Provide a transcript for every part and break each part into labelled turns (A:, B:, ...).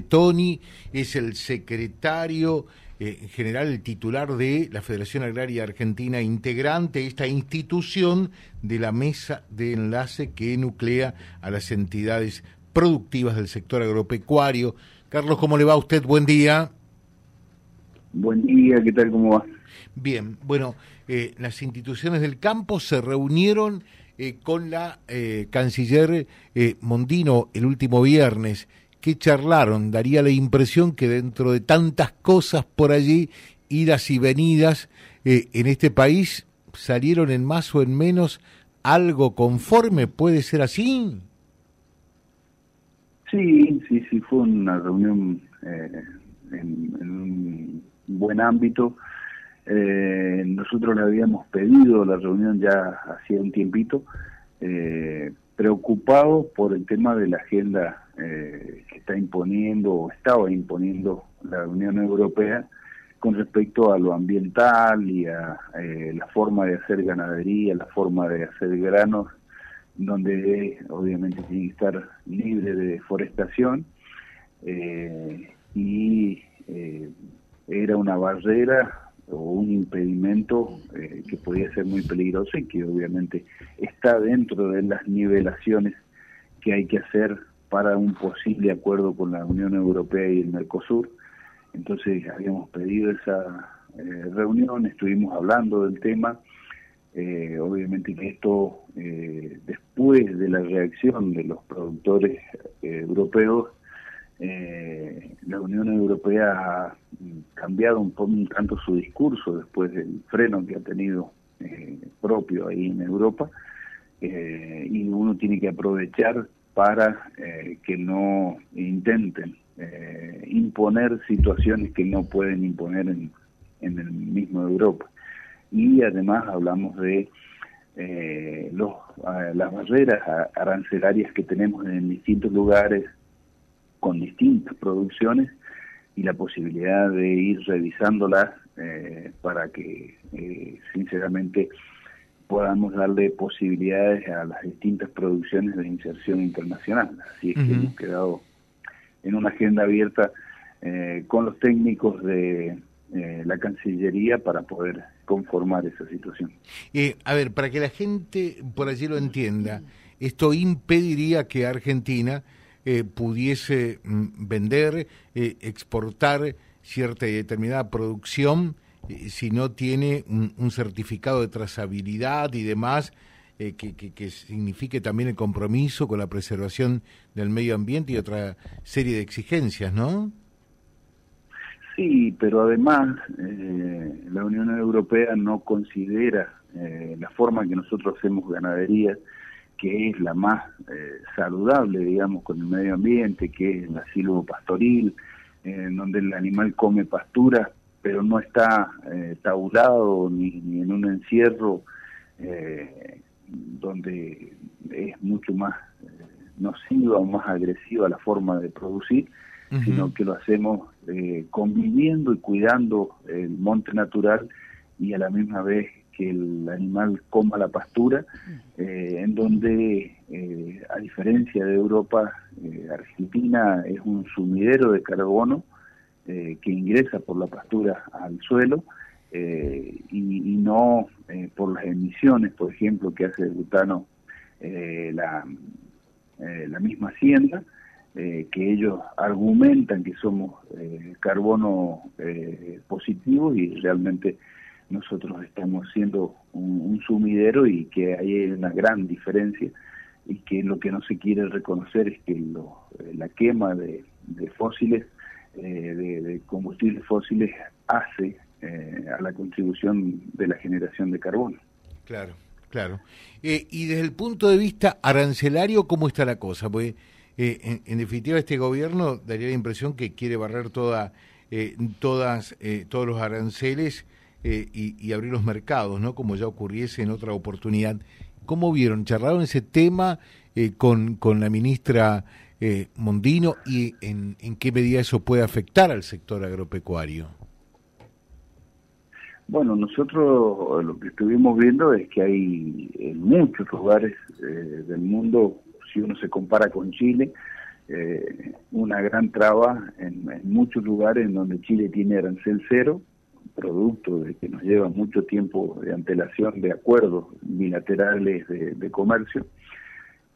A: Tony es el secretario eh, general, el titular de la Federación Agraria Argentina, integrante de esta institución de la mesa de enlace que nuclea a las entidades productivas del sector agropecuario. Carlos, ¿cómo le va a usted? Buen día.
B: Buen día, ¿qué tal? ¿Cómo va?
A: Bien, bueno, eh, las instituciones del campo se reunieron eh, con la canciller Mondino el último viernes que charlaron. Daría la impresión que dentro de tantas cosas por allí, idas y venidas, eh, en este país salieron en más o en menos algo conforme. ¿Puede ser así?
B: Sí, sí, sí, fue una reunión eh, en, un buen ámbito. Eh, nosotros le habíamos pedido la reunión ya hacía un tiempito, eh, preocupados por el tema de la agenda eh, está imponiendo o estaba imponiendo la Unión Europea con respecto a lo ambiental y a eh, la forma de hacer ganadería, la forma de hacer granos, donde obviamente tiene que estar libre de deforestación eh, y era una barrera o un impedimento eh, que podía ser muy peligroso y que obviamente está dentro de las nivelaciones que hay que hacer para un posible acuerdo con la Unión Europea y el Mercosur. Entonces habíamos pedido esa eh, reunión, estuvimos hablando del tema. Eh, obviamente que esto, después de la reacción de los productores europeos, eh, la Unión Europea ha cambiado un, poco, un tanto su discurso después del freno que ha tenido eh, propio ahí en Europa eh, y uno tiene que aprovechar para eh, que no intenten imponer situaciones que no pueden imponer en, en el mismo Europa. Y además hablamos de los, las barreras arancelarias que tenemos en distintos lugares con distintas producciones y la posibilidad de ir revisándolas eh, para que eh, sinceramente podamos darle posibilidades a las distintas producciones de inserción internacional. Así es que hemos quedado en una agenda abierta eh, con los técnicos de la Cancillería para poder conformar esa situación.
A: a ver, para que la gente por allí lo entienda, esto impediría que Argentina eh, pudiese mm, vender, eh, exportar cierta y determinada producción eh, si no tiene un, certificado de trazabilidad y demás que, que, signifique también el compromiso con la preservación del medio ambiente y otra serie de exigencias, ¿no?
B: Sí, pero además la Unión Europea no considera la forma que nosotros hacemos ganadería que es la más eh, saludable, digamos, con el medio ambiente, que es la silvopastoril, en donde el animal come pastura, pero no está eh, tabulado ni, en un encierro eh, donde es mucho más nociva o más agresiva la forma de producir, sino que lo hacemos conviviendo y cuidando el monte natural y a la misma vez que el animal coma la pastura, eh, en donde, eh, a diferencia de Europa, eh, Argentina es un sumidero de carbono que ingresa por la pastura al suelo y, no por las emisiones, por ejemplo, que hace el butano la, la misma hacienda, que ellos argumentan que somos carbono positivos y realmente nosotros estamos siendo un, sumidero y que hay una gran diferencia y que lo que no se quiere reconocer es que lo, eh, la quema de, fósiles, eh, de, combustibles fósiles, hace eh, a la contribución de la generación de carbono.
A: Claro, claro. y desde el punto de vista arancelario, ¿cómo está la cosa? Porque en, en, definitiva este gobierno daría la impresión que quiere barrer toda, todas, todos los aranceles eh, y, abrir los mercados, ¿no? Como ya ocurriese en otra oportunidad. ¿Cómo vieron? ¿Charlaron ese tema eh, con, con la ministra eh, Mondino y en, en qué medida eso puede afectar al sector agropecuario?
B: Bueno, nosotros lo que estuvimos viendo es que hay en muchos lugares del mundo, si uno se compara con Chile, eh, una gran traba en, muchos lugares en donde Chile tiene arancel cero, producto de que nos lleva mucho tiempo de antelación de acuerdos bilaterales de, comercio,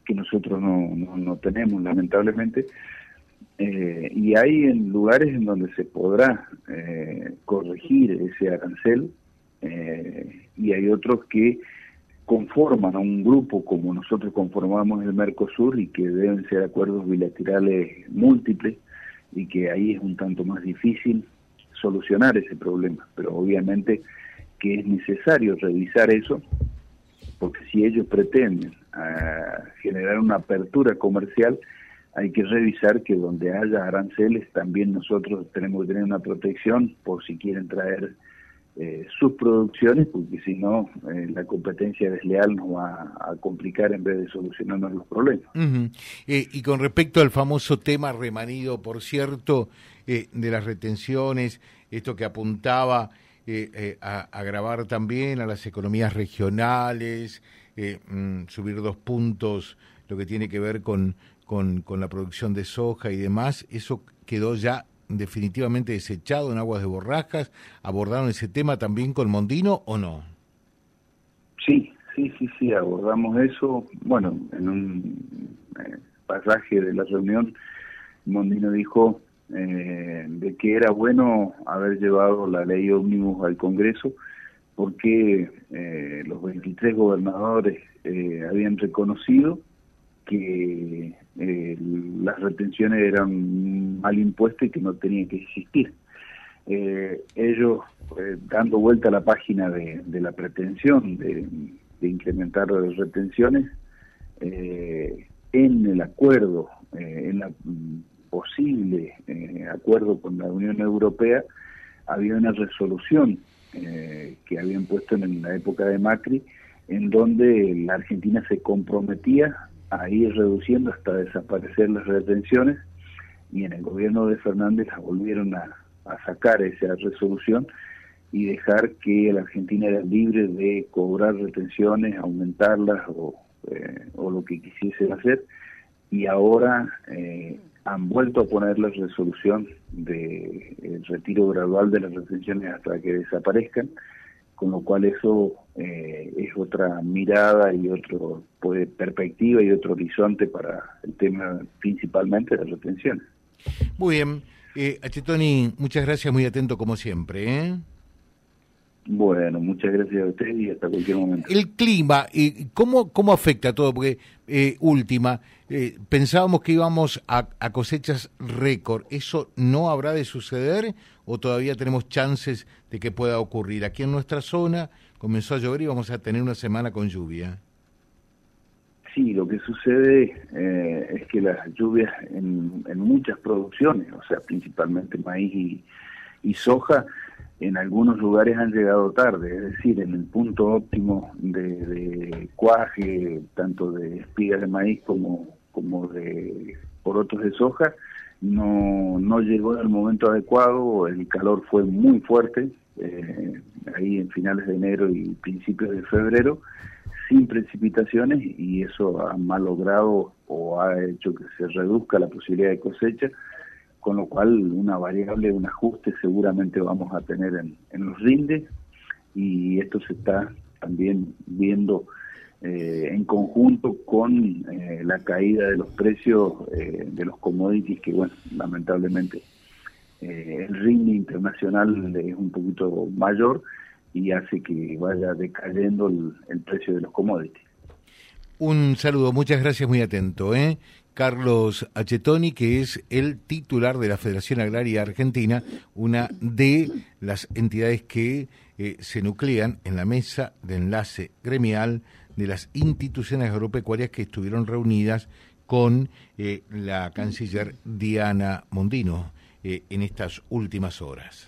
B: que nosotros no, no, tenemos lamentablemente, eh, y hay en lugares en donde se podrá eh, corregir ese arancel y hay otros que conforman a un grupo como nosotros conformamos el Mercosur y que deben ser acuerdos bilaterales múltiples y que ahí es un tanto más difícil solucionar ese problema, pero obviamente que es necesario revisar eso porque si ellos pretenden ah, generar una apertura comercial hay que revisar que donde haya aranceles también nosotros tenemos que tener una protección por si quieren traer eh, sus producciones, porque si no, eh, la competencia desleal nos va a complicar en vez de solucionarnos los problemas.
A: Eh, y con respecto al famoso tema remanido, por cierto, de las retenciones, esto que apuntaba a agravar también a las economías regionales, mm, subir dos puntos lo que tiene que ver con, con, con la producción de soja y demás, eso quedó ya definitivamente desechado en aguas de borrascas? ¿Abordaron ese tema también con Mondino o no?
B: Sí, sí, sí, sí, abordamos eso. Bueno, en un eh, pasaje de la reunión, Mondino dijo eh, de que era bueno haber llevado la ley ómnibus al Congreso porque eh, los 23 gobernadores habían reconocido que eh, las retenciones eran mal impuestas y que no tenían que existir. Eh, ellos, eh, dando vuelta a la página de, la pretensión de, incrementar las retenciones, en el acuerdo, en la posible acuerdo con la Unión Europea, había una resolución que habían puesto en la época de Macri, en donde la Argentina se comprometía a ir reduciendo hasta desaparecer las retenciones y en el gobierno de Fernández volvieron a, sacar esa resolución y dejar que la Argentina era libre de cobrar retenciones, aumentarlas o, eh, o lo que quisiese hacer. Y ahora eh, han vuelto a poner la resolución de retiro gradual de las retenciones hasta que desaparezcan con lo cual eso eh, es otra mirada y otro pues, perspectiva y otro horizonte para el tema principalmente de las retenciones.
A: Muy bien, eh, Achetoni, muchas gracias, muy atento como siempre. ¿eh?
B: Bueno, muchas gracias a usted y hasta cualquier momento.
A: El clima, ¿cómo, cómo afecta todo? Porque, eh, última, eh, pensábamos que íbamos a, cosechas récord. ¿Eso no habrá de suceder o todavía tenemos chances de que pueda ocurrir? Aquí en nuestra zona comenzó a llover y vamos a tener una semana con lluvia.
B: Sí, lo que sucede eh, es que las lluvias en, muchas producciones, o sea, principalmente maíz y soja, en algunos lugares han llegado tarde, es decir, en el punto óptimo de, cuaje, tanto de espigas de maíz como, como de porotos de soja, no, no llegó en el momento adecuado, el calor fue muy fuerte, eh, ahí en finales de enero y principios de febrero, sin precipitaciones y eso ha malogrado o ha hecho que se reduzca la posibilidad de cosecha con lo cual una variable, un ajuste seguramente vamos a tener en, los rindes y esto se está también viendo eh, en conjunto con eh, la caída de los precios eh, de los commodities que bueno lamentablemente el rinde internacional es un poquito mayor y hace que vaya decayendo el precio de los commodities.
A: Un saludo, muchas gracias, muy atento. ¿eh? Carlos Achetoni, que es el titular de la Federación Agraria Argentina, una de las entidades que eh, se nuclean en la mesa de enlace gremial de las instituciones agropecuarias que estuvieron reunidas con eh, la canciller Diana Mondino eh, en estas últimas horas